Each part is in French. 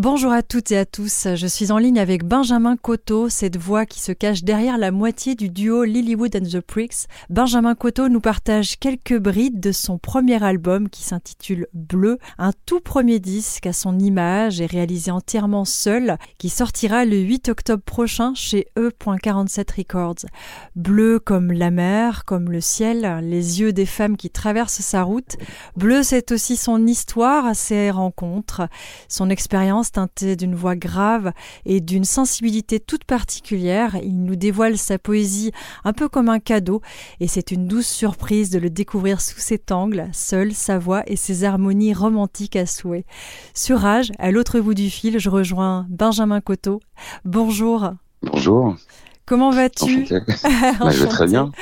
Bonjour à toutes et à tous, je suis en ligne avec Benjamin Coteau, cette voix qui se cache derrière la moitié du duo Lilywood and the Pricks. Benjamin Coteau nous partage quelques brides de son premier album qui s'intitule Bleu, un tout premier disque à son image et réalisé entièrement seul, qui sortira le 8 octobre prochain chez E.47 Records. Bleu comme la mer, comme le ciel, les yeux des femmes qui traversent sa route. Bleu, c'est aussi son histoire, ses rencontres, son expérience d'une voix grave et d'une sensibilité toute particulière. Il nous dévoile sa poésie un peu comme un cadeau et c'est une douce surprise de le découvrir sous cet angle, seul sa voix et ses harmonies romantiques à souhait. Sur Rage, à l'autre bout du fil, je rejoins Benjamin Coteau. Bonjour. Bonjour. Comment vas-tu? Bah, Je vais très bien.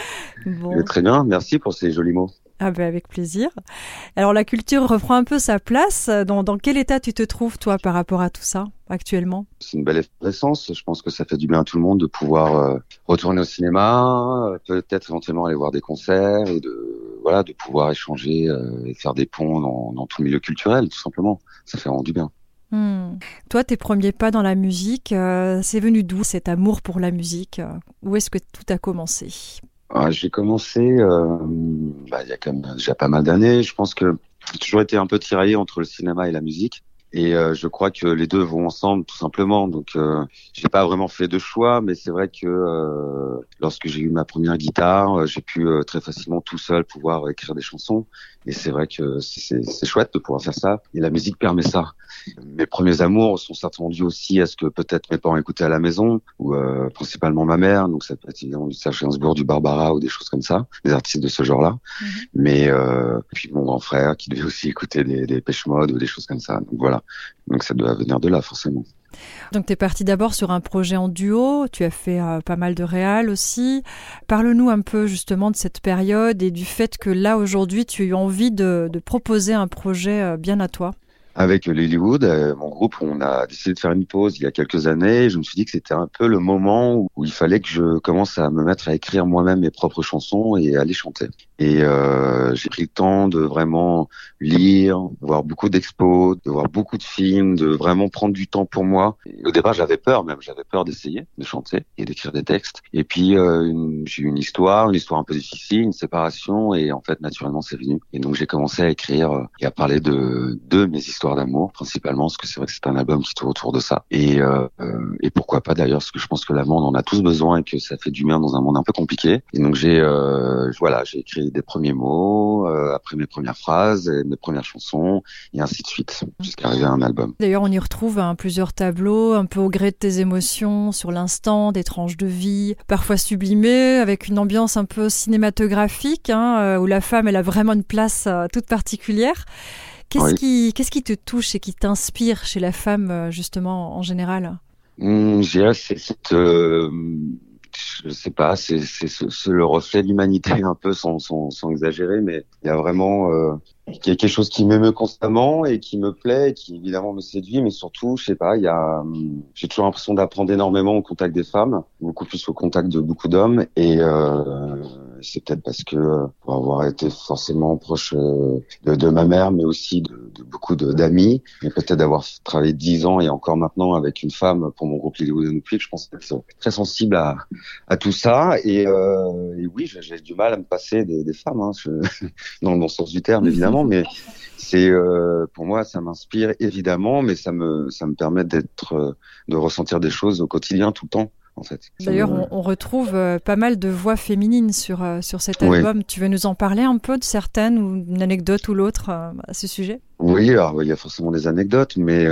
Je vais très bien. Merci pour ces jolis mots. Ah ben avec plaisir. Alors la culture reprend un peu sa place. Dans, dans quel état tu te trouves toi par rapport à tout ça actuellement? C'est une belle effervescence. Je pense que ça fait du bien à tout le monde de pouvoir euh, retourner au cinéma, euh, peut-être éventuellement aller voir des concerts et de voilà de pouvoir échanger euh, et faire des ponts dans, dans, tout le milieu culturel tout simplement. Ça fait vraiment du bien. Hmm. Toi, tes premiers pas dans la musique, c'est venu d'où cet amour pour la musique? Où est-ce que tout a commencé? J'ai commencé euh, bah, il y a quand même déjà pas mal d'années. Je pense que j'ai toujours été un peu tiraillé entre le cinéma et la musique. Et euh, je crois que les deux vont ensemble tout simplement. Donc, euh, j'ai pas vraiment fait de choix, mais c'est vrai que euh, lorsque j'ai eu ma première guitare, j'ai pu très facilement tout seul pouvoir écrire des chansons. Et c'est vrai que c'est chouette de pouvoir faire ça. Et la musique permet ça. Mes premiers amours sont certainement dus aussi à ce que peut-être mes parents écoutaient à la maison, ou euh, principalement ma mère. Donc ça peut être évidemment du Serge Gainsbourg, du Barbara ou des choses comme ça, des artistes de ce genre-là. Mhm. Mais euh, puis mon grand frère qui devait aussi écouter des, des pêche mode ou des choses comme ça. Donc voilà. Donc ça doit venir de là forcément. Donc tu es parti d'abord sur un projet en duo, tu as fait euh, pas mal de réal aussi. Parle-nous un peu justement de cette période et du fait que là aujourd'hui tu as eu envie de, de proposer un projet euh, bien à toi. Avec Lilywood, euh, mon groupe, on a décidé de faire une pause il y a quelques années. Je me suis dit que c'était un peu le moment où, il fallait que je commence à me mettre à écrire moi-même mes propres chansons et à les chanter. Et euh, j'ai pris le temps de vraiment lire, de voir beaucoup d'expos, de voir beaucoup de films, de vraiment prendre du temps pour moi. Au départ, j'avais peur même, j'avais peur d'essayer de chanter et d'écrire des textes. Et puis euh, j'ai eu une histoire, une histoire un peu difficile, une séparation, et en fait, naturellement, c'est venu. Et donc j'ai commencé à écrire euh, et à parler de de mes histoires d'amour principalement, parce que c'est vrai que c'est un album qui tourne autour de ça. Et, euh, euh, et pourquoi pas d'ailleurs, parce que je pense que la monde en a tous besoin et que ça fait du bien dans un monde un peu compliqué. Et donc j'ai euh, voilà, j'ai écrit des premiers mots, après mes premières phrases, et mes premières chansons, et ainsi de suite, jusqu'à arriver à un album. D'ailleurs, on y retrouve hein, plusieurs tableaux, un peu au gré de tes émotions, sur l'instant, des tranches de vie, parfois sublimées, avec une ambiance un peu cinématographique, hein, où la femme elle a vraiment une place toute particulière. Qu'est-ce qui, qu'est-ce qui te touche et qui t'inspire chez la femme, euh, justement, en général? Mmh, Je dirais c'est cette, euh, je sais pas, c'est, le reflet de l'humanité un peu, sans, sans, sans exagérer, mais il y a vraiment euh, il y a quelque chose qui m'émeut constamment et qui me plaît, et qui évidemment me séduit, mais surtout, je sais pas, il y a, j'ai toujours l'impression d'apprendre énormément au contact des femmes, beaucoup plus au contact de beaucoup d'hommes, et euh, c'est peut-être parce que euh, pour avoir été forcément proche euh, de, de ma mère, mais aussi de, de beaucoup d'amis, mais peut-être d'avoir travaillé dix ans et encore maintenant avec une femme pour mon groupe Lilywood je pense que très sensible à, à tout ça, et, euh, et oui, j'ai du mal à me passer des, des femmes, hein, je, dans le bon sens du terme évidemment mais c'est euh, pour moi ça m'inspire évidemment, mais ça me ça me permet d'être euh, de ressentir des choses au quotidien tout le temps. En fait. D'ailleurs, on, retrouve euh, pas mal de voix féminines sur, sur cet album. Tu veux nous en parler un peu de certaines ou une anecdote ou l'autre à ce sujet? Oui, alors il y a forcément des anecdotes, mais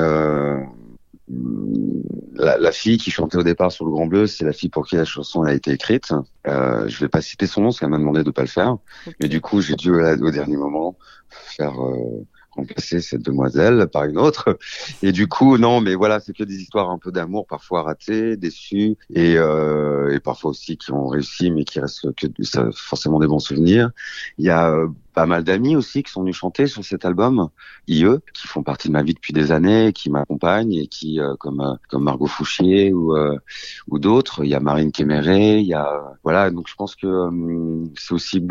la, la, fille qui chantait au départ sur le Grand Bleu, c'est la fille pour qui la chanson a été écrite. Euh, je vais pas citer son nom, parce qu'elle m'a demandé de pas le faire. Mais du coup, j'ai dû au dernier moment faire euh, remplacer cette demoiselle par une autre. Et du coup, non, mais voilà, c'est que des histoires un peu d'amour, parfois ratées, déçues, et, euh, et parfois aussi qui ont réussi, mais qui restent que ça, forcément des bons souvenirs. Il y a euh, pas mal d'amis aussi qui sont venus chanter sur cet album, IE, qui font partie de ma vie depuis des années, qui m'accompagnent et qui, euh, comme euh, comme Margot Fouchier ou euh, ou d'autres, il y a Marine Kéméré, il y a voilà, donc je pense que c'est aussi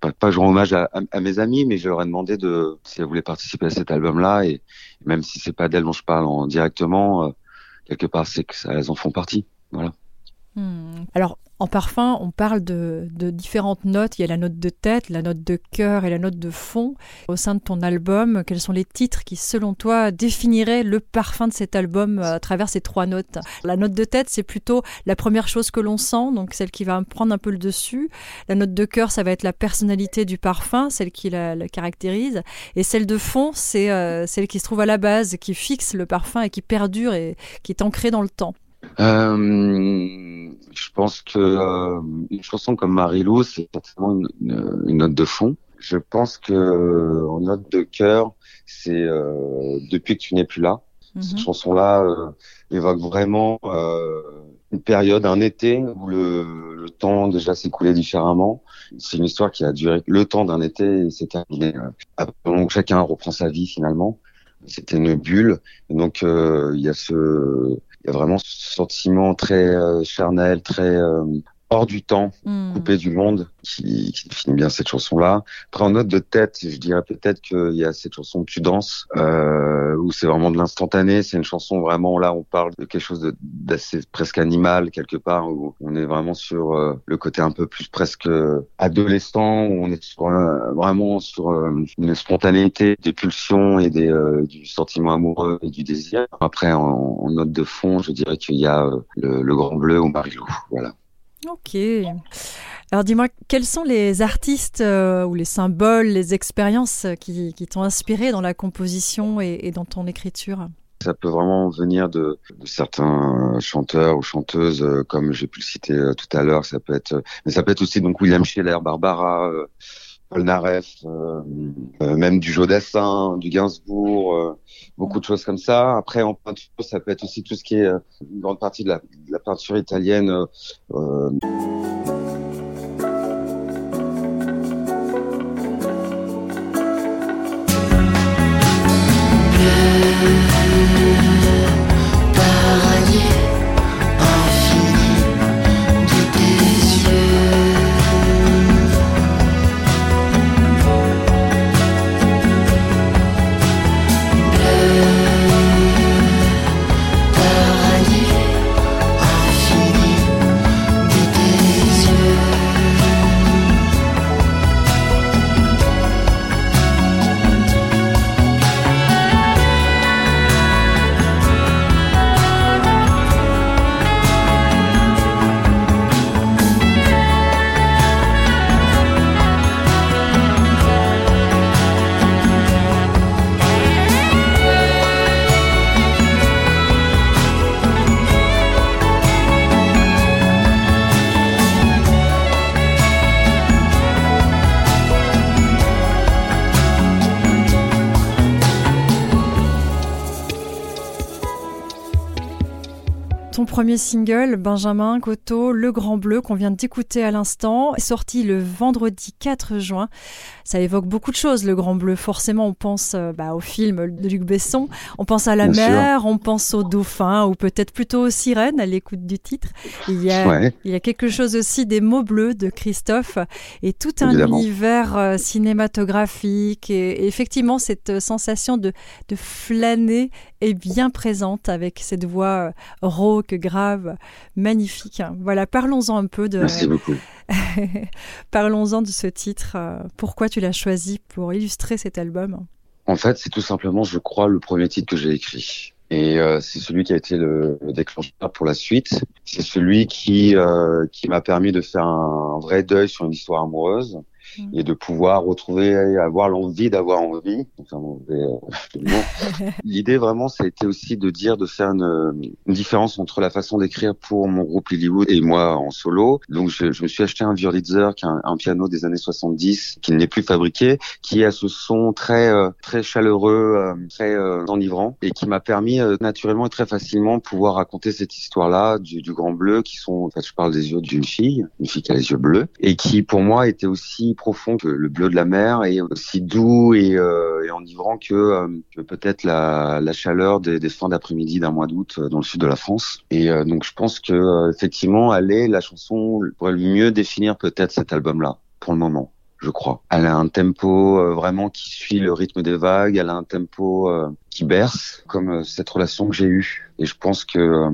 pas, pas je rends hommage à, à, mes amis, mais je leur ai demandé de si elles voulaient participer à cet album-là et même si c'est pas d'elles dont je parle en, directement, quelque part c'est que ça, elles en font partie, voilà. Hmm. Alors, en parfum, on parle de, différentes notes. Il y a la note de tête, la note de cœur et la note de fond. Au sein de ton album, quels sont les titres qui, selon toi, définiraient le parfum de cet album à travers ces trois notes? La note de tête, c'est plutôt la première chose que l'on sent, donc celle qui va prendre un peu le dessus. La note de cœur, ça va être la personnalité du parfum, celle qui la, caractérise. Et celle de fond, c'est euh, celle qui se trouve à la base, qui fixe le parfum et qui perdure et qui est ancrée dans le temps. Euh, je pense que euh, une chanson comme Marilou, c'est certainement une, une, note de fond. Je pense que en note de cœur, c'est euh, depuis que tu n'es plus là. Cette mhm. chanson-là euh, évoque vraiment euh, une période, un été où le, le temps déjà s'écoulait différemment. C'est une histoire qui a duré le temps d'un été et c'est terminé. donc chacun reprend sa vie finalement. C'était une bulle. donc il y a ce il y a vraiment ce sentiment très euh, charnel, très euh, hors du temps, hmm. coupé du monde, qui, qui, définit bien cette chanson-là. Après, en note de tête, je dirais peut-être qu'il y a cette chanson Tu danses, euh, où c'est vraiment de l'instantané. C'est une chanson vraiment là, on parle de quelque chose d'assez presque animal quelque part, où on est vraiment sur euh, le côté un peu plus presque adolescent, où on est sur, euh, vraiment sur euh, une spontanéité des pulsions et des, du sentiment amoureux et du désir. Après, en, en note de fond, je dirais qu'il y a le, le Grand Bleu ou Marilou. Voilà. Ok. Alors dis-moi, quels sont les artistes euh, ou les symboles, les expériences qui, t'ont inspiré dans la composition et, dans ton écriture? Ça peut vraiment venir de, certains chanteurs ou chanteuses, euh, comme j'ai pu le citer euh, tout à l'heure. Ça peut être, mais ça peut être aussi donc William Scheller, Barbara, Paul Naref, euh, euh, même du Jodassin, du Gainsbourg, beaucoup de choses comme ça. Après, en peinture, ça peut être aussi tout ce qui est une grande partie de la, de la peinture italienne. Premier single, Benjamin Coteau, Le Grand Bleu, qu'on vient d'écouter à l'instant, est sorti le vendredi 4 juin. Ça évoque beaucoup de choses, Le Grand Bleu. Forcément, on pense euh, bah, au film de Luc Besson, on pense à la mer, on pense au dauphin, ou peut-être plutôt aux sirènes à l'écoute du titre. Il y, a, il y a quelque chose aussi des mots bleus de Christophe et tout un univers euh, cinématographique et, effectivement cette sensation de, de flâner est bien présente avec cette voix euh, rauque, grave, magnifique. Voilà, parlons-en un peu de. Merci beaucoup. parlons-en de ce titre. Euh, pourquoi tu l'as choisi pour illustrer cet album? En fait, c'est tout simplement, je crois, le premier titre que j'ai écrit. Et euh, c'est celui qui a été le, déclencheur pour la suite. C'est celui qui qui m'a permis de faire un vrai deuil sur une histoire amoureuse Mm. et de pouvoir retrouver, avoir l'envie d'avoir envie. Enfin, euh, L'idée vraiment, ça a été aussi de dire, de faire une, une différence entre la façon d'écrire pour mon groupe Lilywood et moi en solo. Donc, je, je me suis acheté un Wurlitzer, qui est un, piano des années 70, qui n'est plus fabriqué, qui a ce son très euh, très chaleureux, euh, très enivrant, et qui m'a permis naturellement et très facilement de pouvoir raconter cette histoire-là du, du Grand Bleu, qui sont, en fait, je parle des yeux d'une fille, une fille qui a les yeux bleus, et qui pour moi était aussi profond que le bleu de la mer et aussi doux et, euh, et enivrant que, euh, peut-être la, la, chaleur des, des fins d'après-midi d'un mois d'août dans le sud de la France. Et donc je pense que effectivement, aller la chanson pourrait mieux définir peut-être cet album-là pour le moment je crois. Elle a un tempo euh, vraiment qui suit le rythme des vagues, elle a un tempo euh, qui berce, comme euh, cette relation que j'ai eue. Et je pense que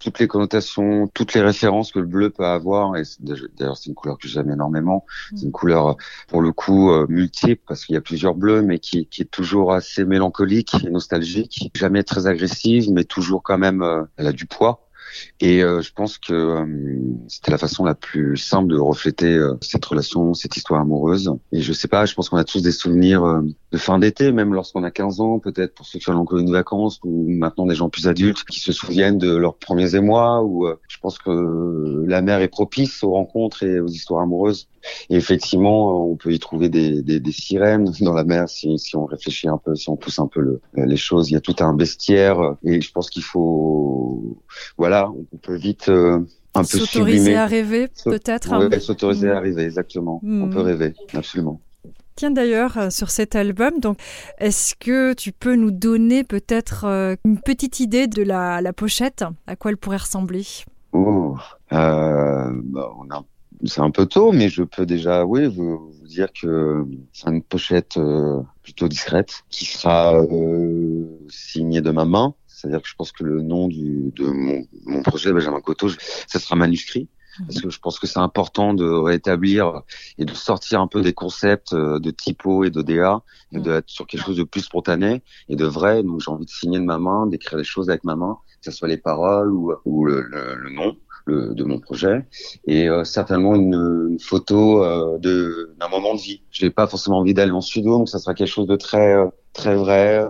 toutes les connotations, toutes les références que le bleu peut avoir, et d'ailleurs c'est une couleur que j'aime énormément, c'est une couleur pour le coup multiple parce qu'il y a plusieurs bleus, mais qui, qui, est toujours assez mélancolique et nostalgique, jamais très agressive, mais toujours quand même, elle a du poids. Et euh, je pense que euh, c'était la façon la plus simple de refléter euh, cette relation, cette histoire amoureuse. Et je sais pas, je pense qu'on a tous des souvenirs de fin d'été, même lorsqu'on a 15 ans, peut-être pour ceux qui ont une vacances, ou maintenant des gens plus adultes qui se souviennent de leurs premiers émois. Ou je pense que la mer est propice aux rencontres et aux histoires amoureuses. Et effectivement, on peut y trouver des, des, des sirènes dans la mer si, si, on réfléchit un peu, si on pousse un peu le, les choses. Il y a tout un bestiaire et je pense qu'il faut, voilà, on peut vite euh, un peu s'autoriser à rêver, peut-être. Oui, s'autoriser à rêver, exactement. On peut hmm. rêver, absolument. Tiens d'ailleurs euh, sur cet album, donc est-ce que tu peux nous donner peut-être euh, une petite idée de la, la, pochette, à quoi elle pourrait ressembler? Oh, euh, bah, on a c'est un peu tôt, mais je peux déjà, oui, vous, vous dire que c'est une pochette euh, plutôt discrète qui sera euh, signée de ma main. C'est-à-dire que je pense que le nom du, de mon, mon projet Benjamin Coteau, ça sera manuscrit. Mhm. Parce que je pense que c'est important de rétablir et de sortir un peu des concepts euh, de typo et d'ODA et de être sur quelque chose de plus spontané et de vrai. Donc j'ai envie de signer de ma main, d'écrire les choses avec ma main, que ce soit les paroles ou, ou le, le, le nom de mon projet et euh, certainement une, une photo euh, de d'un moment de vie. Je n'ai pas forcément envie d'aller en studio, donc ça sera quelque chose de très euh, très vrai,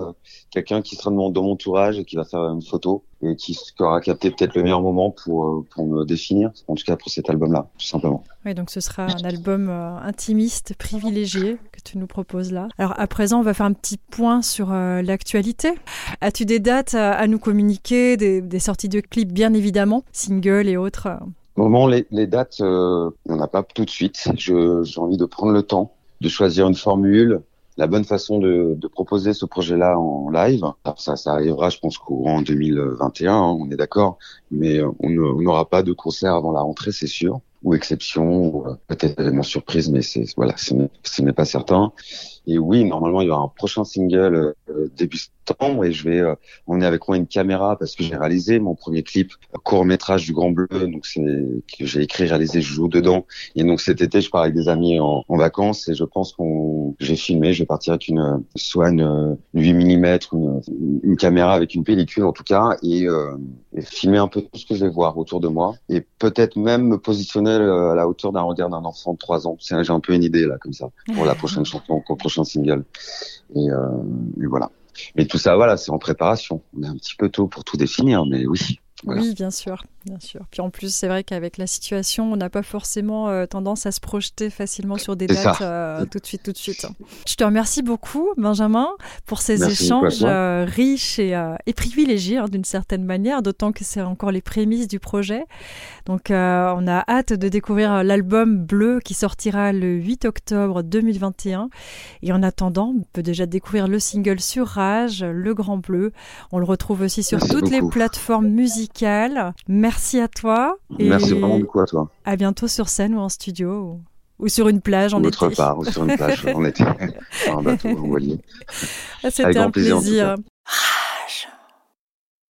quelqu'un qui sera dans mon, entourage et qui va faire une photo et qui, aura capté peut-être le meilleur moment pour, euh, pour me définir, en tout cas pour cet album-là, tout simplement. Oui, donc ce sera un album euh, intimiste, privilégié que tu nous proposes là. Alors à présent, on va faire un petit point sur euh, l'actualité. As-tu des dates à, nous communiquer, des, des, sorties de clips bien évidemment, singles et autres Au moment, les, les dates, on n'en a pas tout de suite. J'ai envie de prendre le temps de choisir une formule, la bonne façon de, proposer ce projet-là en live. Alors ça, ça arrivera, je pense, courant 2021, hein, on est d'accord, mais on n'aura pas de concert avant la rentrée, c'est sûr, ou exception, ou euh, peut-être événement surprise, mais c'est voilà, ce n'est pas certain. Et oui, normalement, il y aura un prochain single euh, début septembre et je vais euh, emmener avec moi une caméra parce que j'ai réalisé mon premier clip court métrage du Grand Bleu, donc c'est que j'ai écrit, réalisé, je joue dedans. Et donc cet été, je pars avec des amis en, en vacances et je pense qu'on j'ai filmé, je vais partir avec une soit une, 8 mm, une, une, caméra avec une pellicule en tout cas et, euh, et, filmer un peu tout ce que je vais voir autour de moi et peut-être même me positionner euh, à la hauteur d'un regard d'un enfant de 3 ans. J'ai un peu une idée là comme ça pour la prochaine chanson, pour le prochain single. Et, euh, et voilà. Mais tout ça, voilà, c'est en préparation. On est un petit peu tôt pour tout définir, mais oui. Oui, bien sûr, bien sûr. Puis en plus, c'est vrai qu'avec la situation, on n'a pas forcément euh, tendance à se projeter facilement sur des dates euh, tout de suite, tout de suite. Je te remercie beaucoup, Benjamin, pour ces échanges euh, riches et, et privilégiés hein, d'une certaine manière, d'autant que c'est encore les prémices du projet. Donc, on a hâte de découvrir l'album Bleu qui sortira le 8 octobre 2021. Et en attendant, on peut déjà découvrir le single sur Rage, Le Grand Bleu. On le retrouve aussi sur toutes les plateformes musicales Merci à toi. Et Merci vraiment beaucoup à toi. À bientôt sur scène ou en studio ou, sur une plage en Autre part, ou sur une plage en été, un bateau, voyez. C'était un plaisir.